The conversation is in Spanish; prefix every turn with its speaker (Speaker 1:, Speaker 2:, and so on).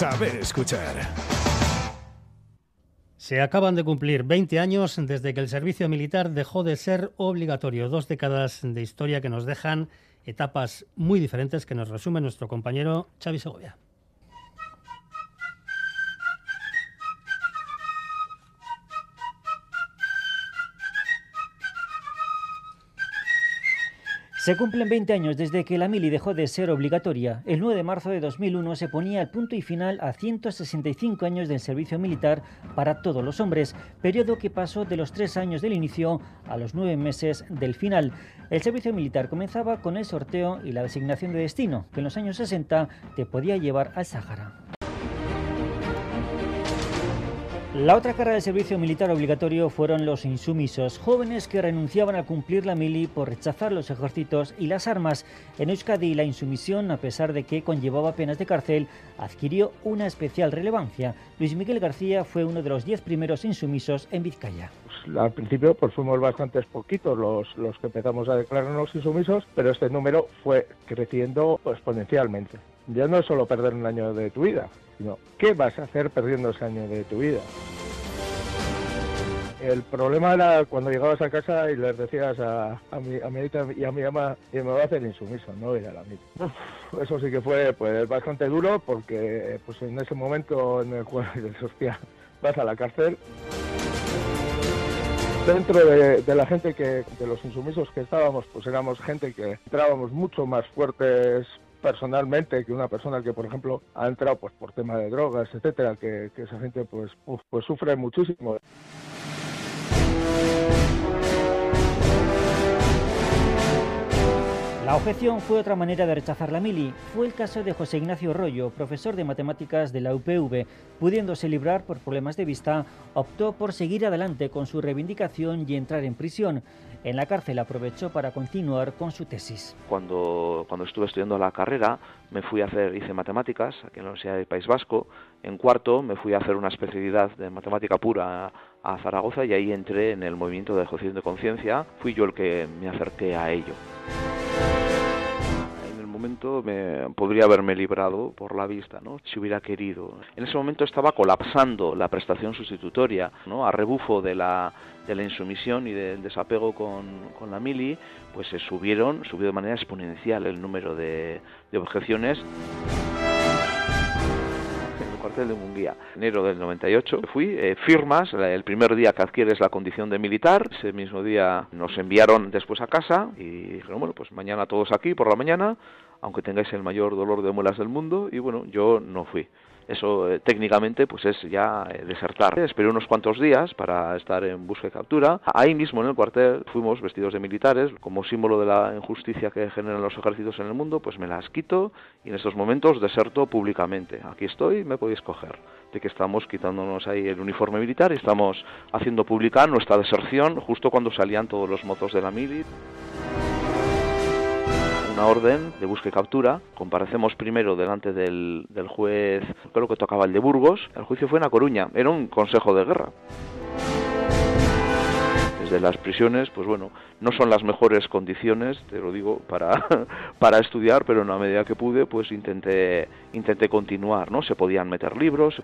Speaker 1: Saber escuchar.
Speaker 2: Se acaban de cumplir 20 años desde que el servicio militar dejó de ser obligatorio. Dos décadas de historia que nos dejan etapas muy diferentes que nos resume nuestro compañero Xavi Segovia.
Speaker 3: Se cumplen 20 años desde que la mili dejó de ser obligatoria. El 9 de marzo de 2001 se ponía el punto y final a 165 años del servicio militar para todos los hombres, periodo que pasó de los tres años del inicio a los nueve meses del final. El servicio militar comenzaba con el sorteo y la designación de destino, que en los años 60 te podía llevar al Sáhara. La otra cara del servicio militar obligatorio fueron los insumisos, jóvenes que renunciaban a cumplir la mili por rechazar los ejércitos y las armas. En Euskadi la insumisión, a pesar de que conllevaba penas de cárcel, adquirió una especial relevancia. Luis Miguel García fue uno de los diez primeros insumisos en Vizcaya.
Speaker 4: Pues, al principio pues fuimos bastantes poquitos los, los que empezamos a declararnos insumisos, pero este número fue creciendo exponencialmente. Ya no es solo perder un año de tu vida, sino qué vas a hacer perdiendo ese año de tu vida. El problema era cuando llegabas a casa y les decías a, mi, a y a mi mamá que me va a hacer insumiso, no ir a la misma. eso sí que fue pues bastante duro porque pues en ese momento en el cual hostia, vas a la cárcel. Dentro de, de, la gente que, de los insumisos que estábamos, pues éramos gente que entrábamos mucho más fuertes personalmente que una persona que por ejemplo ha entrado pues por tema de drogas etcétera que, esa gente pues pues sufre muchísimo
Speaker 3: La objeción fue otra manera de rechazar la mili. Fue el caso de José Ignacio Rollo, profesor de matemáticas de la UPV. Pudiéndose librar por problemas de vista, optó por seguir adelante con su reivindicación y entrar en prisión. En la cárcel aprovechó para continuar con su tesis.
Speaker 5: Cuando, cuando estuve estudiando la carrera, me fui a hacer, hice matemáticas aquí en la Universidad del País Vasco. En cuarto, me fui a hacer una especialidad de matemática pura a Zaragoza y ahí entré en el movimiento de ejecución de conciencia. Fui yo el que me acerqué a ello momento me podría haberme librado por la vista, ¿no? Si hubiera querido. En ese momento estaba colapsando la prestación sustitutoria. A rebufo de la, de la insumisión y del desapego con, con, la mili, pues se subieron, subió de manera exponencial el número de, de objeciones cuartel de Munguía. Enero del 98 fui, eh, firmas, el primer día que adquieres la condición de militar, ese mismo día nos enviaron después a casa y dijeron, bueno, pues mañana todos aquí por la mañana, aunque tengáis el mayor dolor de muelas del mundo, y bueno, yo no fui. Eso eh, técnicamente pues es ya eh, desertar. Esperé unos cuantos días para estar en busca y captura. Ahí mismo en el cuartel fuimos vestidos de militares, como símbolo de la injusticia que generan los ejércitos en el mundo, pues me las quito y en estos momentos deserto públicamente. Aquí estoy, me podéis coger. De que estamos quitándonos ahí el uniforme militar y estamos haciendo pública nuestra deserción justo cuando salían todos los mozos de la mili orden de búsqueda y captura. Comparecemos primero delante del, juez, creo que tocaba el de Burgos. El juicio fue en A Coruña, era un consejo de guerra desde las prisiones, pues bueno, no son las mejores condiciones, te lo digo, para, para estudiar, pero en la medida que pude, pues intenté, intenté continuar, ¿no? Se podían meter libros.